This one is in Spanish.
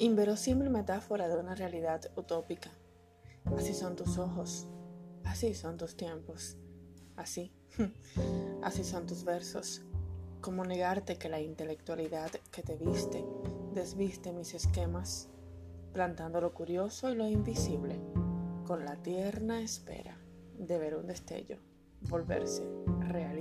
Inverosímil metáfora de una realidad utópica. Así son tus ojos, así son tus tiempos, así, así son tus versos. ¿Cómo negarte que la intelectualidad que te viste desviste mis esquemas, plantando lo curioso y lo invisible, con la tierna espera de ver un destello volverse realidad?